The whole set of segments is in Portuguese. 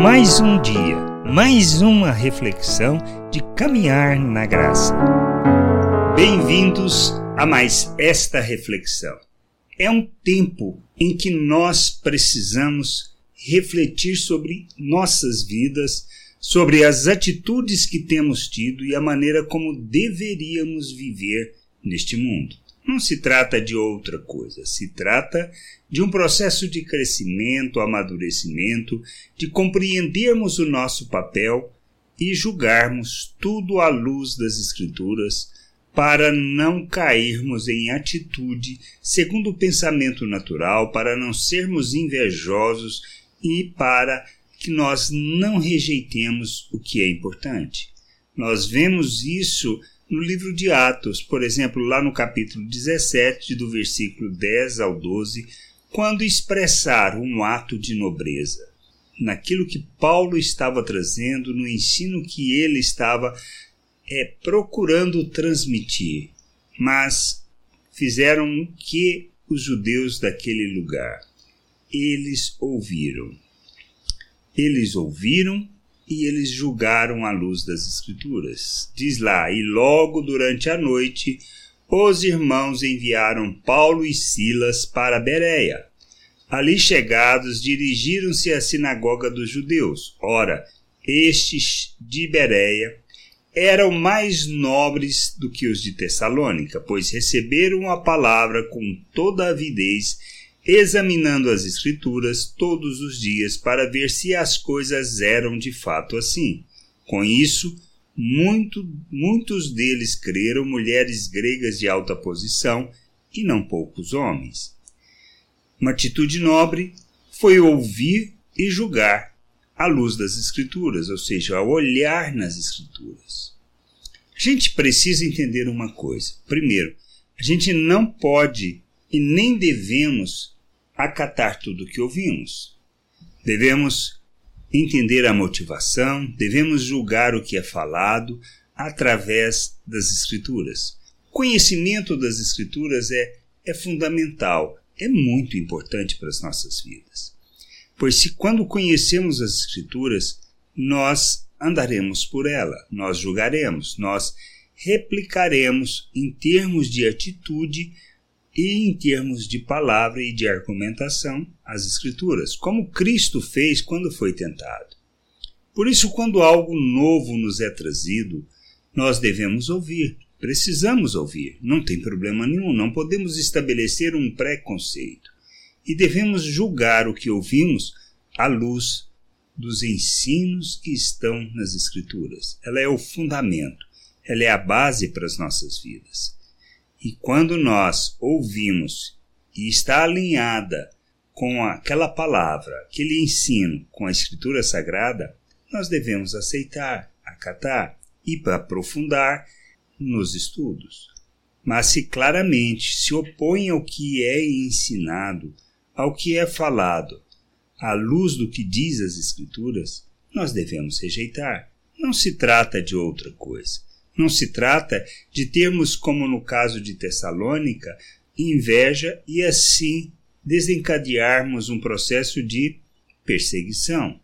Mais um dia, mais uma reflexão de caminhar na graça. Bem-vindos a mais esta reflexão. É um tempo em que nós precisamos refletir sobre nossas vidas, sobre as atitudes que temos tido e a maneira como deveríamos viver neste mundo. Não se trata de outra coisa, se trata de um processo de crescimento, amadurecimento, de compreendermos o nosso papel e julgarmos tudo à luz das Escrituras para não cairmos em atitude segundo o pensamento natural, para não sermos invejosos e para que nós não rejeitemos o que é importante. Nós vemos isso no livro de Atos, por exemplo, lá no capítulo 17, do versículo 10 ao 12, quando expressar um ato de nobreza, naquilo que Paulo estava trazendo, no ensino que ele estava é, procurando transmitir, mas fizeram o que os judeus daquele lugar? Eles ouviram. Eles ouviram e eles julgaram à luz das Escrituras. Diz lá: E logo durante a noite os irmãos enviaram Paulo e Silas para Bereia. Ali chegados, dirigiram-se à sinagoga dos judeus. Ora, estes de Bereia eram mais nobres do que os de Tessalônica, pois receberam a palavra com toda avidez examinando as Escrituras todos os dias para ver se as coisas eram de fato assim. Com isso, muito, muitos deles creram, mulheres gregas de alta posição e não poucos homens. Uma atitude nobre foi ouvir e julgar à luz das Escrituras, ou seja, ao olhar nas Escrituras. A gente precisa entender uma coisa. Primeiro, a gente não pode e nem devemos acatar tudo o que ouvimos. Devemos entender a motivação, devemos julgar o que é falado através das Escrituras. Conhecimento das Escrituras é, é fundamental, é muito importante para as nossas vidas. Pois se quando conhecemos as Escrituras, nós andaremos por ela, nós julgaremos, nós replicaremos em termos de atitude e em termos de palavra e de argumentação as Escrituras, como Cristo fez quando foi tentado. Por isso, quando algo novo nos é trazido, nós devemos ouvir, precisamos ouvir, não tem problema nenhum, não podemos estabelecer um preconceito e devemos julgar o que ouvimos à luz dos ensinos que estão nas Escrituras. Ela é o fundamento, ela é a base para as nossas vidas. E quando nós ouvimos e está alinhada com aquela palavra, aquele ensino com a Escritura Sagrada, nós devemos aceitar, acatar e aprofundar nos estudos. Mas se claramente se opõe ao que é ensinado, ao que é falado, à luz do que diz as Escrituras, nós devemos rejeitar. Não se trata de outra coisa. Não se trata de termos, como no caso de Tessalônica, inveja e assim desencadearmos um processo de perseguição.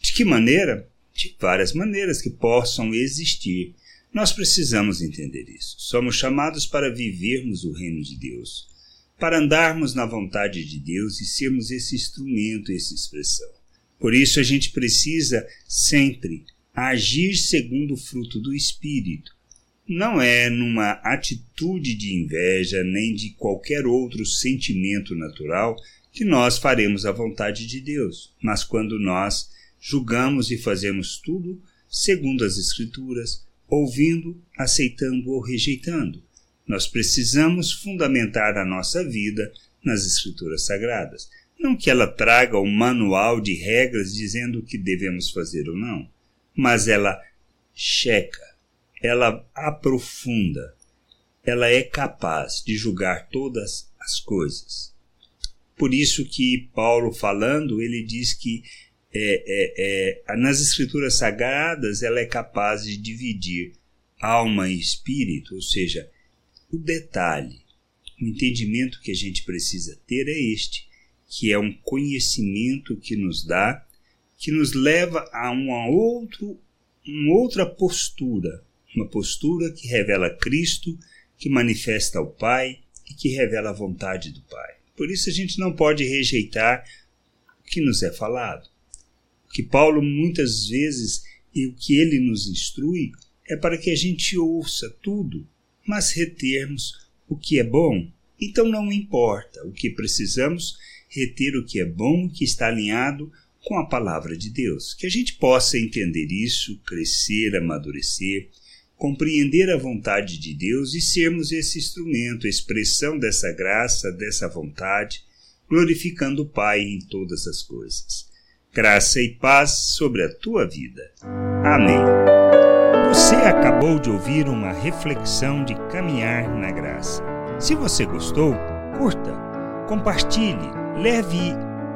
De que maneira? De várias maneiras que possam existir. Nós precisamos entender isso. Somos chamados para vivermos o reino de Deus, para andarmos na vontade de Deus e sermos esse instrumento, essa expressão. Por isso a gente precisa sempre agir segundo o fruto do Espírito. Não é numa atitude de inveja nem de qualquer outro sentimento natural que nós faremos a vontade de Deus, mas quando nós julgamos e fazemos tudo segundo as Escrituras, ouvindo, aceitando ou rejeitando. Nós precisamos fundamentar a nossa vida nas Escrituras Sagradas. Não que ela traga um manual de regras dizendo o que devemos fazer ou não mas ela checa, ela aprofunda, ela é capaz de julgar todas as coisas. Por isso que Paulo falando, ele diz que é, é, é, nas escrituras sagradas ela é capaz de dividir alma e espírito, ou seja, o detalhe, o entendimento que a gente precisa ter é este, que é um conhecimento que nos dá que nos leva a uma, outro, uma outra postura, uma postura que revela Cristo, que manifesta o Pai e que revela a vontade do Pai. Por isso a gente não pode rejeitar o que nos é falado. O que Paulo muitas vezes e o que ele nos instrui é para que a gente ouça tudo, mas retermos o que é bom. Então não importa o que precisamos, reter o que é bom, que está alinhado com a palavra de Deus. Que a gente possa entender isso, crescer, amadurecer, compreender a vontade de Deus e sermos esse instrumento, expressão dessa graça, dessa vontade, glorificando o Pai em todas as coisas. Graça e paz sobre a tua vida. Amém. Você acabou de ouvir uma reflexão de caminhar na graça. Se você gostou, curta, compartilhe, leve